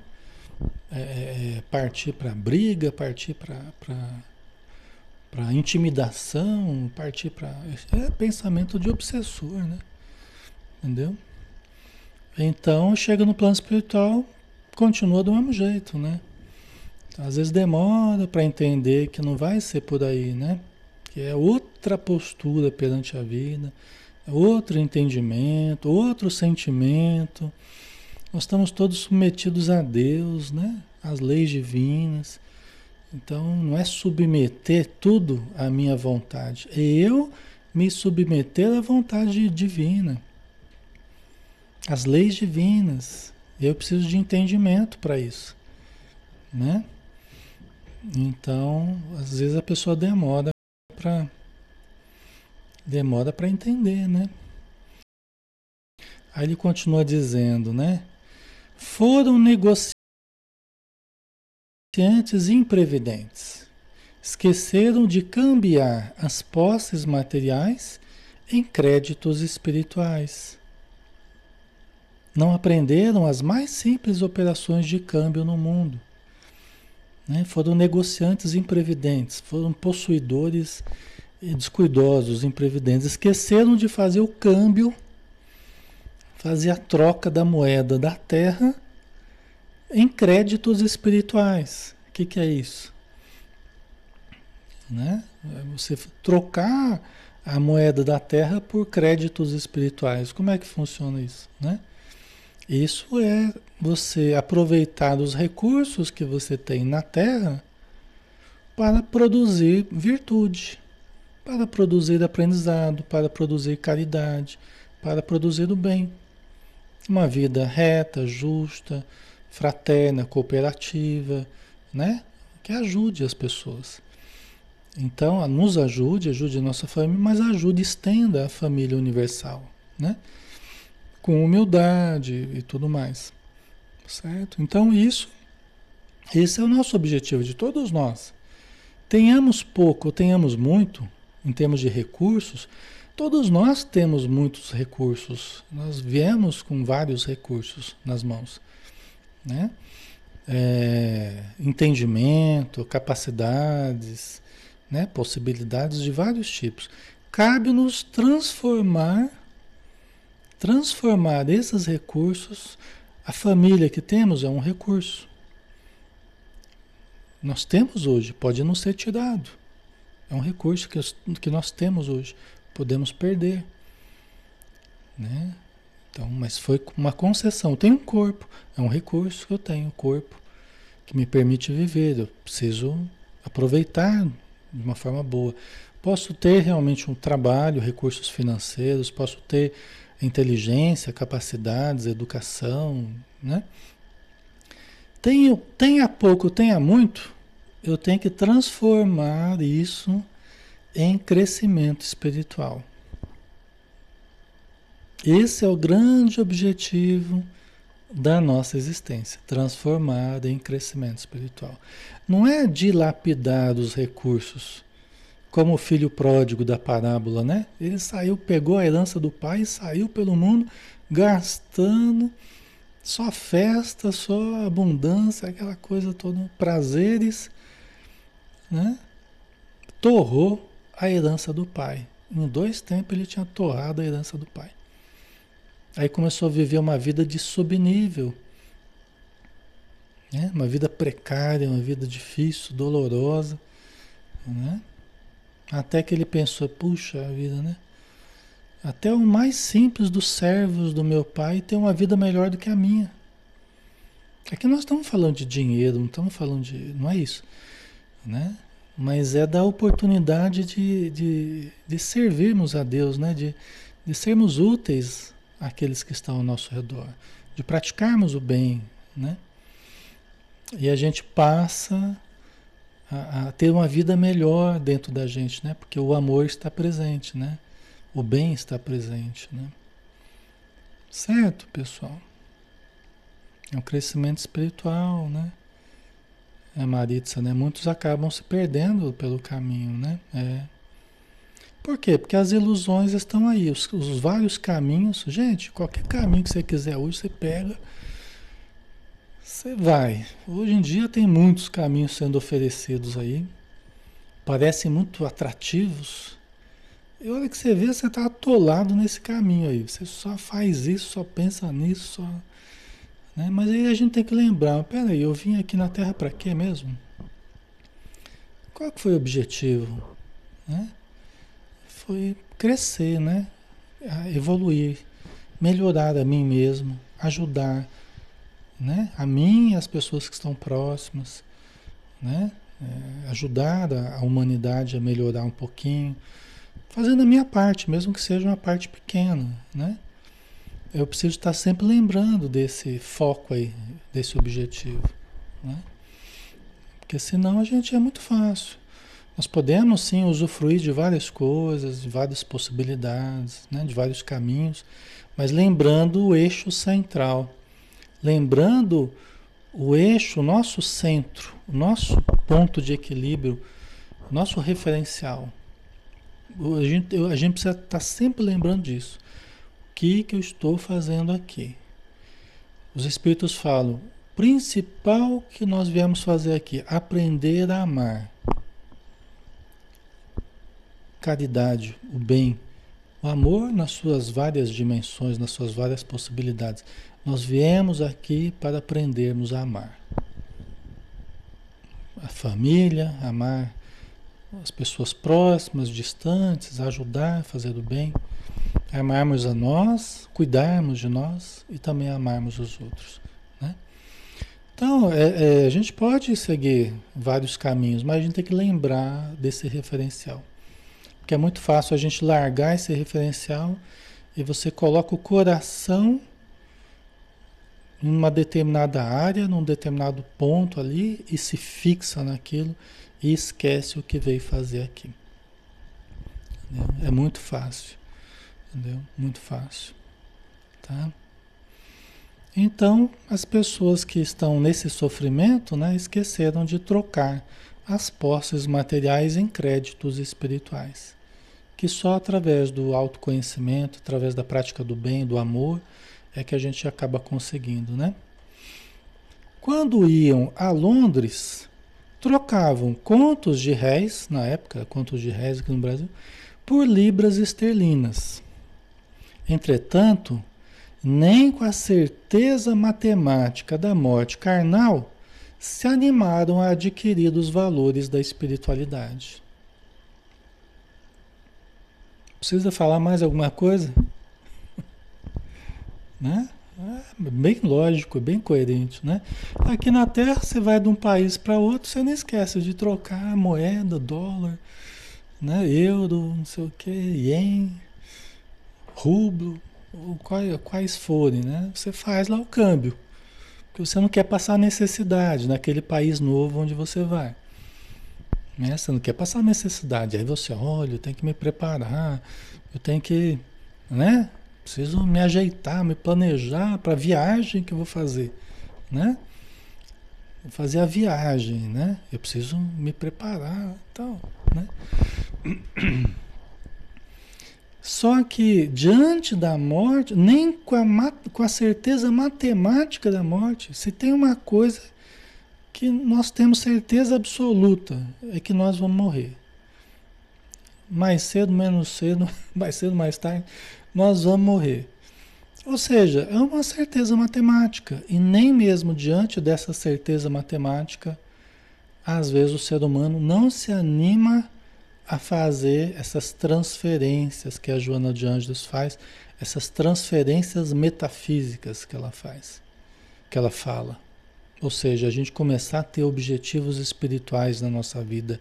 É, é partir para briga, partir para intimidação, partir para. É pensamento de obsessor, né? Entendeu? Então, chega no plano espiritual, continua do mesmo jeito, né? Às vezes demora para entender que não vai ser por aí, né? Que é outra postura perante a vida, é outro entendimento, outro sentimento. Nós estamos todos submetidos a Deus, né? As leis divinas. Então não é submeter tudo à minha vontade, é eu me submeter à vontade divina, às leis divinas. Eu preciso de entendimento para isso, né? Então, às vezes a pessoa demora para demora para entender, né? Aí ele continua dizendo, né? Foram negociar comerciantes imprevidentes esqueceram de cambiar as posses materiais em créditos espirituais. Não aprenderam as mais simples operações de câmbio no mundo. Né? Foram negociantes imprevidentes, foram possuidores descuidosos, imprevidentes. Esqueceram de fazer o câmbio, fazer a troca da moeda da terra em créditos espirituais. O que, que é isso? Né? É você trocar a moeda da terra por créditos espirituais. Como é que funciona isso? Né? Isso é você aproveitar os recursos que você tem na terra para produzir virtude, para produzir aprendizado, para produzir caridade, para produzir o bem. Uma vida reta, justa, fraterna, cooperativa, né? Que ajude as pessoas. Então, nos ajude, ajude a nossa família, mas ajude, estenda a família universal, né? Com humildade e tudo mais. Certo? Então, isso, esse é o nosso objetivo de todos nós. Tenhamos pouco ou tenhamos muito, em termos de recursos, todos nós temos muitos recursos. Nós viemos com vários recursos nas mãos né? É, entendimento, capacidades, né? possibilidades de vários tipos. Cabe-nos transformar, transformar esses recursos. A família que temos é um recurso. Nós temos hoje, pode não ser tirado. É um recurso que, que nós temos hoje. Podemos perder. Né? Então, mas foi uma concessão. Eu tenho um corpo, é um recurso que eu tenho, um corpo que me permite viver. Eu preciso aproveitar de uma forma boa. Posso ter realmente um trabalho, recursos financeiros, posso ter inteligência, capacidades, educação, né? Tenho, tenha pouco, tenha muito, eu tenho que transformar isso em crescimento espiritual. Esse é o grande objetivo da nossa existência, transformada em crescimento espiritual. Não é dilapidar os recursos, como o filho pródigo da parábola, né? Ele saiu, pegou a herança do pai, saiu pelo mundo gastando só festa, só abundância, aquela coisa toda, prazeres, né? Torrou a herança do pai. Em dois tempos ele tinha torrado a herança do pai. Aí começou a viver uma vida de subnível. Né? Uma vida precária, uma vida difícil, dolorosa. Né? Até que ele pensou, puxa vida, né? Até o mais simples dos servos do meu pai tem uma vida melhor do que a minha. Aqui nós estamos falando de dinheiro, não estamos falando de. não é isso. Né? Mas é da oportunidade de, de, de servirmos a Deus, né? de, de sermos úteis àqueles que estão ao nosso redor, de praticarmos o bem. Né? E a gente passa a, a, ter uma vida melhor dentro da gente, né? Porque o amor está presente, né? O bem está presente, né? Certo, pessoal? É um crescimento espiritual, né? É Maritza, né? Muitos acabam se perdendo pelo caminho, né? É. Por quê? Porque as ilusões estão aí, os, os vários caminhos. Gente, qualquer caminho que você quiser hoje, você pega você vai. Hoje em dia tem muitos caminhos sendo oferecidos aí. Parecem muito atrativos. E olha que você vê, você está atolado nesse caminho aí. Você só faz isso, só pensa nisso, só. Né? Mas aí a gente tem que lembrar, peraí, eu vim aqui na Terra para quê mesmo? Qual foi o objetivo? Né? Foi crescer, né? evoluir, melhorar a mim mesmo, ajudar né? a mim e as pessoas que estão próximas, né? É, ajudar a, a humanidade a melhorar um pouquinho, fazendo a minha parte, mesmo que seja uma parte pequena, né? Eu preciso estar sempre lembrando desse foco aí, desse objetivo, né? Porque senão a gente é muito fácil. Nós podemos sim usufruir de várias coisas, de várias possibilidades, né? de vários caminhos, mas lembrando o eixo central, lembrando o eixo, o nosso centro, o nosso ponto de equilíbrio, o nosso referencial. A gente, a gente precisa estar sempre lembrando disso. Que, que eu estou fazendo aqui? Os Espíritos falam, principal que nós viemos fazer aqui, aprender a amar. Caridade, o bem, o amor nas suas várias dimensões, nas suas várias possibilidades. Nós viemos aqui para aprendermos a amar. A família, amar as pessoas próximas, distantes, ajudar, fazer o bem, amarmos a nós, cuidarmos de nós e também amarmos os outros. Né? Então, é, é, a gente pode seguir vários caminhos, mas a gente tem que lembrar desse referencial. Porque é muito fácil a gente largar esse referencial e você coloca o coração em uma determinada área, num determinado ponto ali e se fixa naquilo e esquece o que veio fazer aqui. É muito fácil. Entendeu? Muito fácil. Tá? Então, as pessoas que estão nesse sofrimento, né, esqueceram de trocar as posses materiais em créditos espirituais, que só através do autoconhecimento, através da prática do bem, do amor, é que a gente acaba conseguindo, né? Quando iam a Londres, trocavam contos de réis, na época, contos de réis aqui no Brasil, por libras esterlinas. Entretanto, nem com a certeza matemática da morte carnal se animaram a adquirir os valores da espiritualidade. Precisa falar mais alguma coisa? (laughs) Né? É bem lógico, bem coerente, né? Aqui na Terra, você vai de um país para outro, você não esquece de trocar moeda, dólar, né? Euro, não sei o que, ien, rublo, quais forem, né? Você faz lá o câmbio. Porque você não quer passar necessidade naquele país novo onde você vai. Né? Você não quer passar necessidade. Aí você, olha, eu tenho que me preparar, eu tenho que, né? Preciso me ajeitar, me planejar para a viagem que eu vou fazer, né? Vou fazer a viagem, né? Eu preciso me preparar, tal, né? (clears throat) Só que diante da morte, nem com a, com a certeza matemática da morte, se tem uma coisa que nós temos certeza absoluta, é que nós vamos morrer. Mais cedo, menos cedo, (laughs) mais cedo, mais tarde, nós vamos morrer. Ou seja, é uma certeza matemática. E nem mesmo diante dessa certeza matemática, às vezes o ser humano não se anima a fazer essas transferências que a Joana de Ângeles faz, essas transferências metafísicas que ela faz, que ela fala. Ou seja, a gente começar a ter objetivos espirituais na nossa vida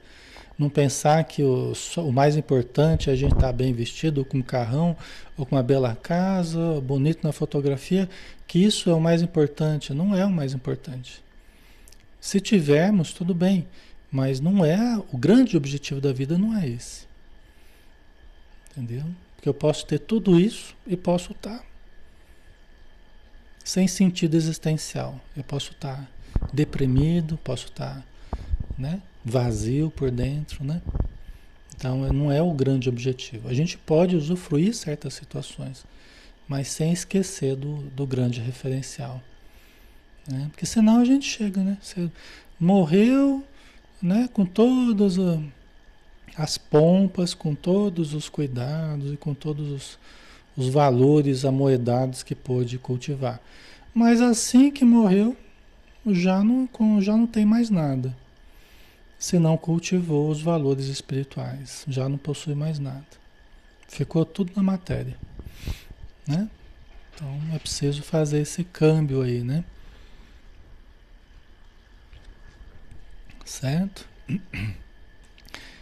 não pensar que o, o mais importante é a gente estar tá bem vestido, com um carrão, ou com uma bela casa, bonito na fotografia, que isso é o mais importante. Não é o mais importante. Se tivermos, tudo bem, mas não é o grande objetivo da vida não é esse. Entendeu? Porque eu posso ter tudo isso e posso estar tá sem sentido existencial. Eu posso estar tá deprimido, posso estar, né? vazio por dentro, né? Então não é o grande objetivo. A gente pode usufruir certas situações, mas sem esquecer do, do grande referencial. Né? Porque senão a gente chega, né? Você morreu né? com todas as pompas, com todos os cuidados e com todos os, os valores amoedados que pôde cultivar. Mas assim que morreu, já não, já não tem mais nada se não cultivou os valores espirituais, já não possui mais nada. Ficou tudo na matéria, né? Então é preciso fazer esse câmbio aí, né? Certo?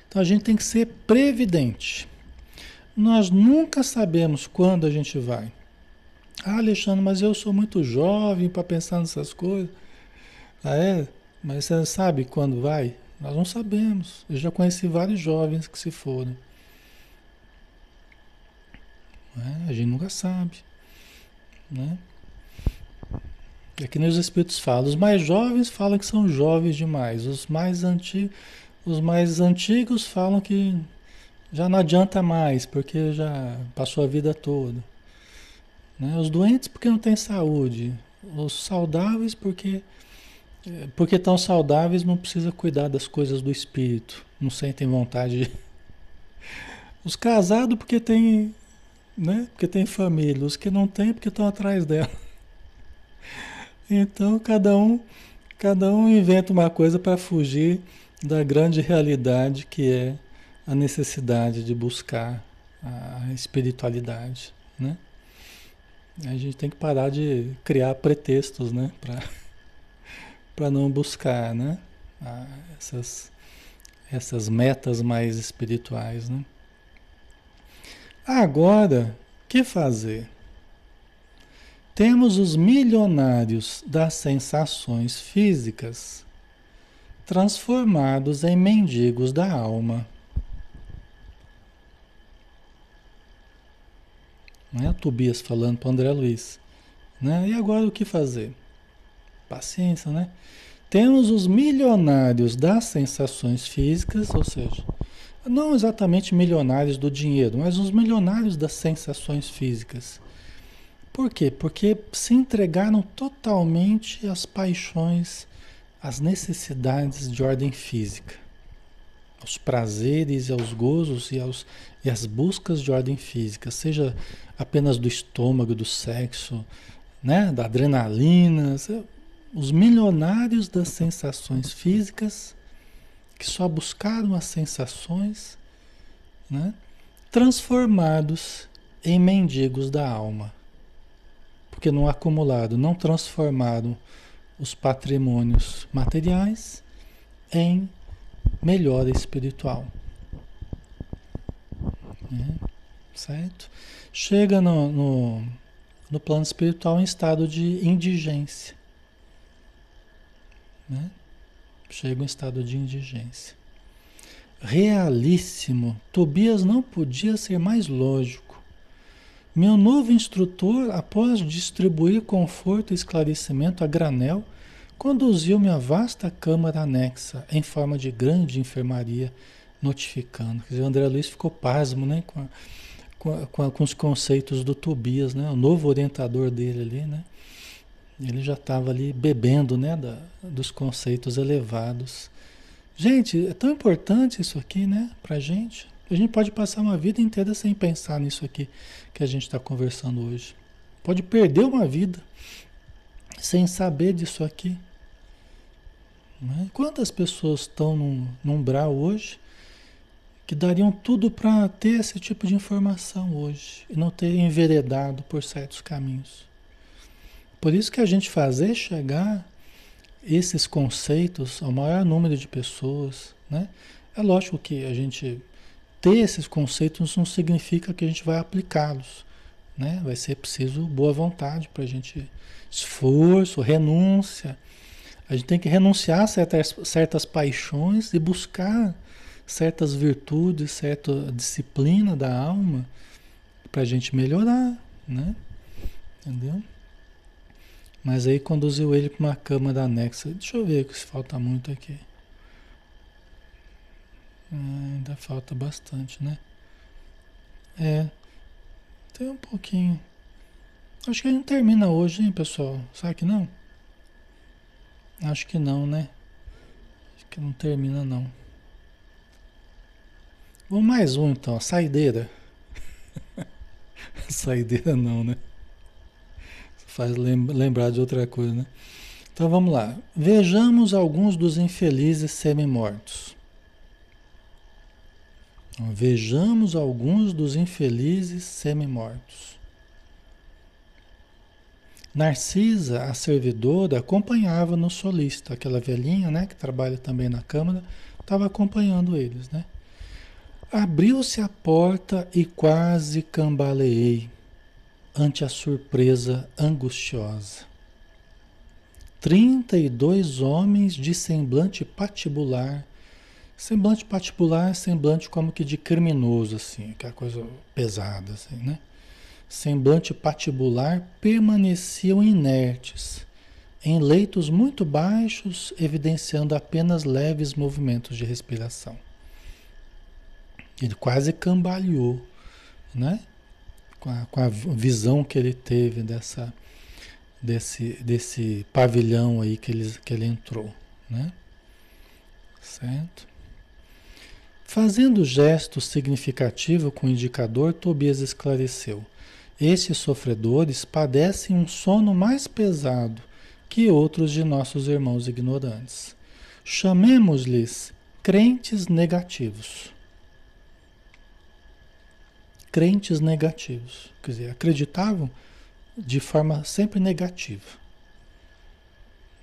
Então a gente tem que ser previdente. Nós nunca sabemos quando a gente vai. Ah, Alexandre, mas eu sou muito jovem para pensar nessas coisas. Ah, é? Mas você sabe quando vai? Nós não sabemos. Eu já conheci vários jovens que se foram. É, a gente nunca sabe. Né? É que nem os espíritos falam. Os mais jovens falam que são jovens demais. Os mais antigos, os mais antigos falam que já não adianta mais, porque já passou a vida toda. Né? Os doentes porque não têm saúde. Os saudáveis porque porque tão saudáveis não precisa cuidar das coisas do espírito, não sentem vontade. De... (laughs) Os casados porque tem, né? Porque tem família, os que não têm porque estão atrás dela. Então cada um, cada um inventa uma coisa para fugir da grande realidade que é a necessidade de buscar a espiritualidade, né? A gente tem que parar de criar pretextos, né? Para (laughs) não buscar né? Essas, essas metas mais espirituais. Né? Agora, que fazer? Temos os milionários das sensações físicas transformados em mendigos da alma. Não é Tobias falando para André Luiz. Né? E agora o que fazer? Paciência, né? Temos os milionários das sensações físicas, ou seja, não exatamente milionários do dinheiro, mas os milionários das sensações físicas. Por quê? Porque se entregaram totalmente às paixões, às necessidades de ordem física, aos prazeres, aos gozos e, aos, e às buscas de ordem física, seja apenas do estômago, do sexo, né, da adrenalina, os milionários das sensações físicas, que só buscaram as sensações, né? transformados em mendigos da alma. Porque não acumularam, não transformaram os patrimônios materiais em melhora espiritual. Né? Certo? Chega no, no, no plano espiritual em estado de indigência. Né? Chega em estado de indigência. Realíssimo. Tobias não podia ser mais lógico. Meu novo instrutor, após distribuir conforto e esclarecimento a granel, conduziu-me à vasta câmara anexa, em forma de grande enfermaria, notificando. Quer dizer, o André Luiz ficou pasmo né, com, a, com, a, com, os conceitos do Tobias, né, o novo orientador dele ali. Né? Ele já estava ali bebendo né, da, dos conceitos elevados. Gente, é tão importante isso aqui né, para a gente. A gente pode passar uma vida inteira sem pensar nisso aqui que a gente está conversando hoje. Pode perder uma vida sem saber disso aqui. Né? Quantas pessoas estão num, num umbral hoje que dariam tudo para ter esse tipo de informação hoje e não ter enveredado por certos caminhos? Por isso que a gente fazer chegar esses conceitos ao maior número de pessoas, né? É lógico que a gente ter esses conceitos não significa que a gente vai aplicá-los, né? Vai ser preciso boa vontade para a gente, esforço, renúncia, a gente tem que renunciar a certas, certas paixões e buscar certas virtudes, certa disciplina da alma para a gente melhorar, né? Entendeu? Mas aí conduziu ele para uma cama da anexa. Deixa eu ver se falta muito aqui. Ainda falta bastante, né? É. Tem um pouquinho. Acho que a gente termina hoje, hein, pessoal? Sabe que não? Acho que não, né? Acho que não termina não. Vamos mais um então, saideira. (laughs) saideira não, né? Faz lembrar de outra coisa, né? Então vamos lá. Vejamos alguns dos infelizes semi-mortos. Vejamos alguns dos infelizes semi-mortos. Narcisa, a servidora, acompanhava no solista, aquela velhinha, né, que trabalha também na câmara, estava acompanhando eles, né? Abriu-se a porta e quase cambaleei ante a surpresa angustiosa. Trinta e dois homens de semblante patibular, semblante patibular, semblante como que de criminoso, assim, aquela coisa pesada, assim, né? semblante patibular, permaneciam inertes, em leitos muito baixos, evidenciando apenas leves movimentos de respiração. Ele quase cambaleou, né? Com a, com a visão que ele teve dessa, desse, desse pavilhão aí que ele, que ele entrou, né? Certo? Fazendo gesto significativo com o indicador, Tobias esclareceu. Estes sofredores padecem um sono mais pesado que outros de nossos irmãos ignorantes. Chamemos-lhes crentes negativos. Crentes negativos. Quer dizer, acreditavam de forma sempre negativa.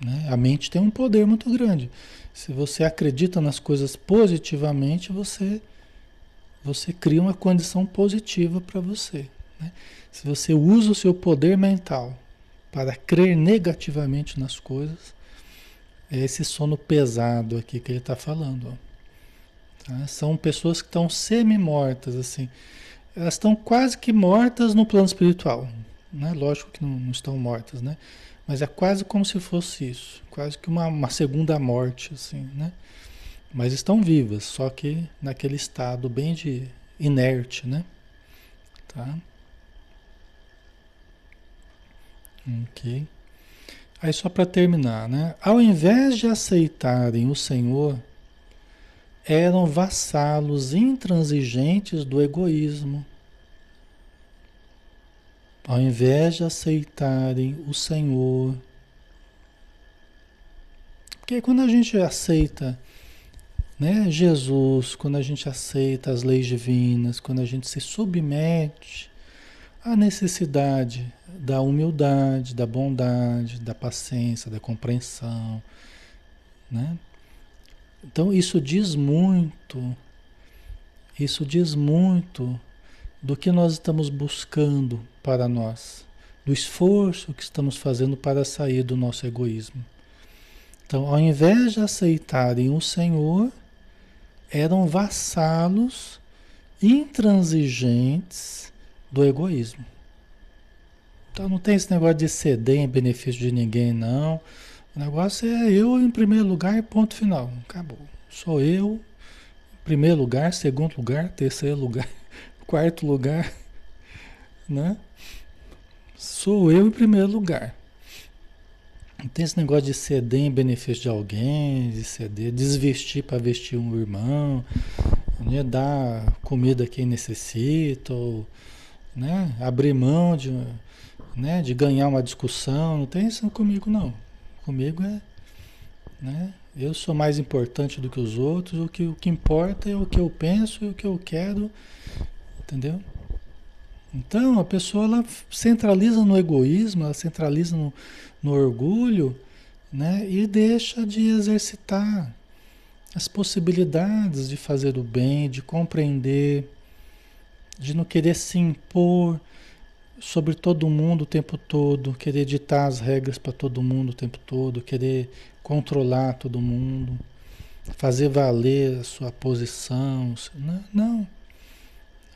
Né? A mente tem um poder muito grande. Se você acredita nas coisas positivamente, você, você cria uma condição positiva para você. Né? Se você usa o seu poder mental para crer negativamente nas coisas, é esse sono pesado aqui que ele está falando. Tá? São pessoas que estão semi-mortas, assim. Elas estão quase que mortas no plano espiritual. Né? Lógico que não, não, estão mortas, né? Mas é quase como se fosse isso. Quase que uma, uma segunda morte, assim, né? Mas estão vivas, só que naquele estado bem de inerte, né? Tá? Ok. Aí só para terminar, né? Ao invés de aceitarem o Senhor, eram vassalos intransigentes do egoísmo. Ao invés de aceitarem o Senhor. Porque quando a gente aceita né, Jesus, quando a gente aceita as leis divinas, quando a gente se submete à necessidade da humildade, da bondade, da paciência, da compreensão, né? Então isso diz muito, isso diz muito do que nós estamos buscando para nós, do esforço que estamos fazendo para sair do nosso egoísmo. Então, ao invés de aceitarem o Senhor, eram vassalos intransigentes do egoísmo. Então não tem esse negócio de ceder em benefício de ninguém, não. O negócio é eu em primeiro lugar, ponto final. Acabou. Sou eu, primeiro lugar, segundo lugar, terceiro lugar, quarto lugar, (laughs) né? Sou eu em primeiro lugar. Não tem esse negócio de ceder em benefício de alguém, de ceder, desvestir para vestir um irmão, né? dar comida a quem necessita, ou né? abrir mão de, né? de ganhar uma discussão. Não tem isso comigo, não. Comigo é. Né? Eu sou mais importante do que os outros, o que, o que importa é o que eu penso e o que eu quero, entendeu? Então a pessoa ela centraliza no egoísmo, ela centraliza no, no orgulho, né? E deixa de exercitar as possibilidades de fazer o bem, de compreender, de não querer se impor sobre todo mundo o tempo todo, querer ditar as regras para todo mundo o tempo todo, querer controlar todo mundo, fazer valer a sua posição. Não, não.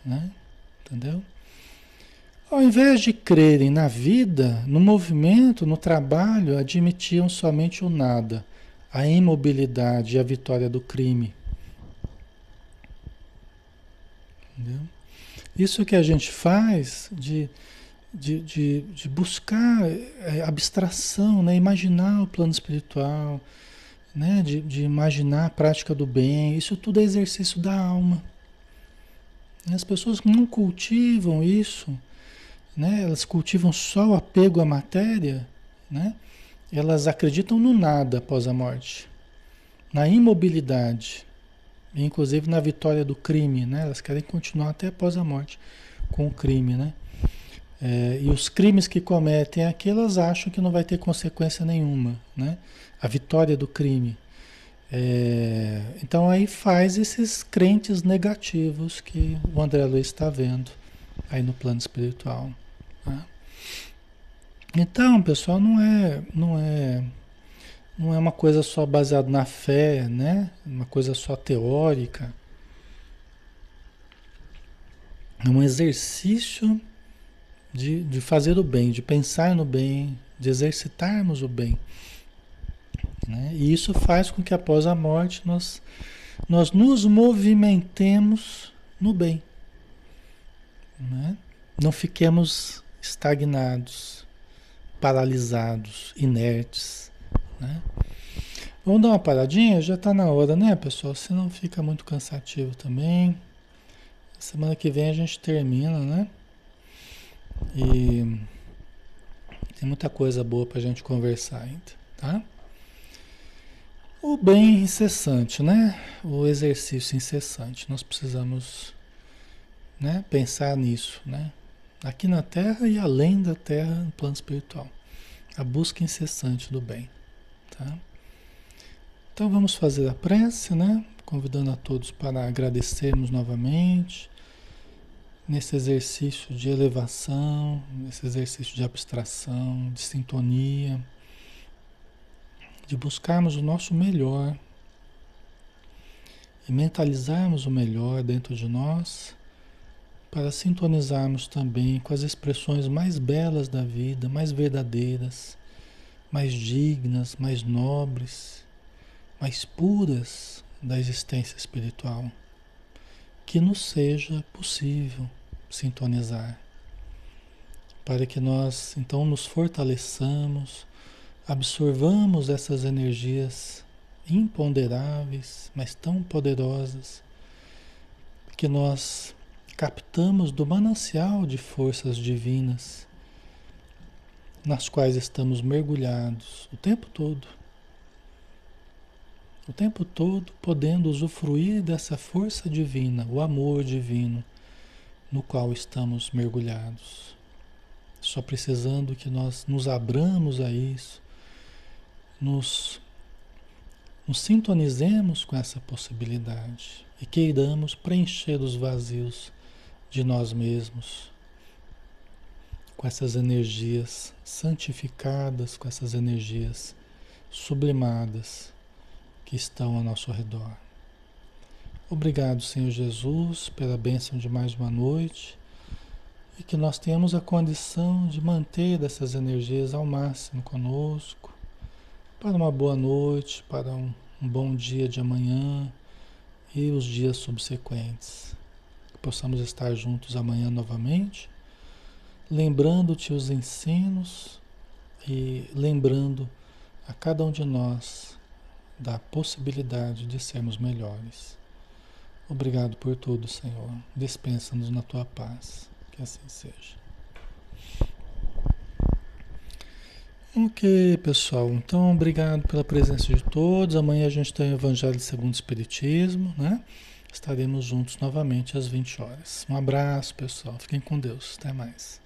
Né? Entendeu? Ao invés de crerem na vida, no movimento, no trabalho, admitiam somente o nada, a imobilidade e a vitória do crime. Entendeu? Isso que a gente faz de, de, de, de buscar é, abstração, né? imaginar o plano espiritual, né? de, de imaginar a prática do bem, isso tudo é exercício da alma. As pessoas não cultivam isso, né? elas cultivam só o apego à matéria, né? elas acreditam no nada após a morte, na imobilidade, inclusive na vitória do crime. Né? Elas querem continuar até após a morte com o crime. Né? É, e os crimes que cometem aqui, elas acham que não vai ter consequência nenhuma. Né? A vitória do crime. É, então aí faz esses crentes negativos que o André Luiz está vendo aí no plano espiritual. Né? Então, pessoal, não é, não é, não é uma coisa só baseada na fé, né? Uma coisa só teórica. É um exercício de, de fazer o bem, de pensar no bem, de exercitarmos o bem. Né? E isso faz com que após a morte nós, nós nos movimentemos no bem. Né? Não fiquemos estagnados, paralisados, inertes. Né? Vamos dar uma paradinha? Já está na hora, né, pessoal? Senão fica muito cansativo também. Semana que vem a gente termina, né? E tem muita coisa boa para a gente conversar ainda, tá? O bem incessante, né? O exercício incessante. Nós precisamos né, pensar nisso, né? aqui na Terra e além da Terra no plano espiritual. A busca incessante do bem. Tá? Então vamos fazer a prece, né? Convidando a todos para agradecermos novamente nesse exercício de elevação, nesse exercício de abstração, de sintonia, de buscarmos o nosso melhor e mentalizarmos o melhor dentro de nós para sintonizarmos também com as expressões mais belas da vida, mais verdadeiras, mais dignas, mais nobres, mais puras da existência espiritual. Que nos seja possível sintonizar, para que nós então nos fortaleçamos, absorvamos essas energias imponderáveis, mas tão poderosas, que nós captamos do manancial de forças divinas nas quais estamos mergulhados o tempo todo. O tempo todo podendo usufruir dessa força divina, o amor divino no qual estamos mergulhados. Só precisando que nós nos abramos a isso, nos, nos sintonizemos com essa possibilidade e queiramos preencher os vazios de nós mesmos, com essas energias santificadas, com essas energias sublimadas que estão ao nosso redor. Obrigado, Senhor Jesus, pela bênção de mais uma noite e que nós tenhamos a condição de manter essas energias ao máximo conosco, para uma boa noite, para um, um bom dia de amanhã e os dias subsequentes. Que possamos estar juntos amanhã novamente, lembrando-te os ensinos e lembrando a cada um de nós da possibilidade de sermos melhores. Obrigado por tudo, Senhor. Dispensa-nos na tua paz. Que assim seja. Ok, pessoal. Então, obrigado pela presença de todos. Amanhã a gente tem o Evangelho segundo o Espiritismo, né? Estaremos juntos novamente às 20 horas. Um abraço, pessoal. Fiquem com Deus. Até mais.